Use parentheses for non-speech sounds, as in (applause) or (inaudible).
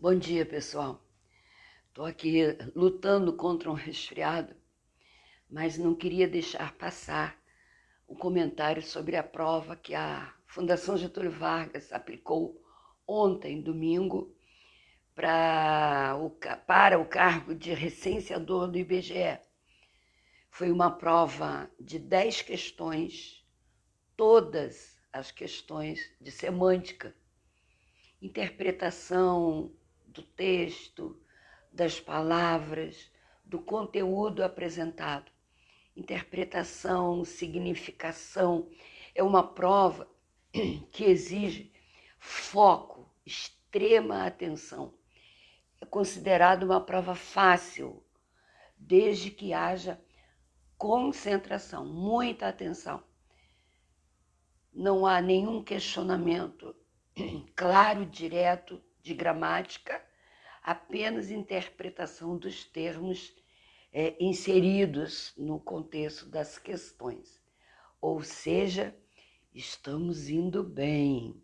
Bom dia, pessoal. Estou aqui lutando contra um resfriado, mas não queria deixar passar o comentário sobre a prova que a Fundação Getúlio Vargas aplicou ontem, domingo, para o, para o cargo de recenseador do IBGE. Foi uma prova de 10 questões, todas as questões de semântica, interpretação do texto, das palavras, do conteúdo apresentado. Interpretação, significação, é uma prova (clears throat) que exige foco, extrema atenção. É considerada uma prova fácil, desde que haja concentração, muita atenção. Não há nenhum questionamento (clears throat) claro, direto de gramática, apenas interpretação dos termos é, inseridos no contexto das questões. Ou seja, estamos indo bem.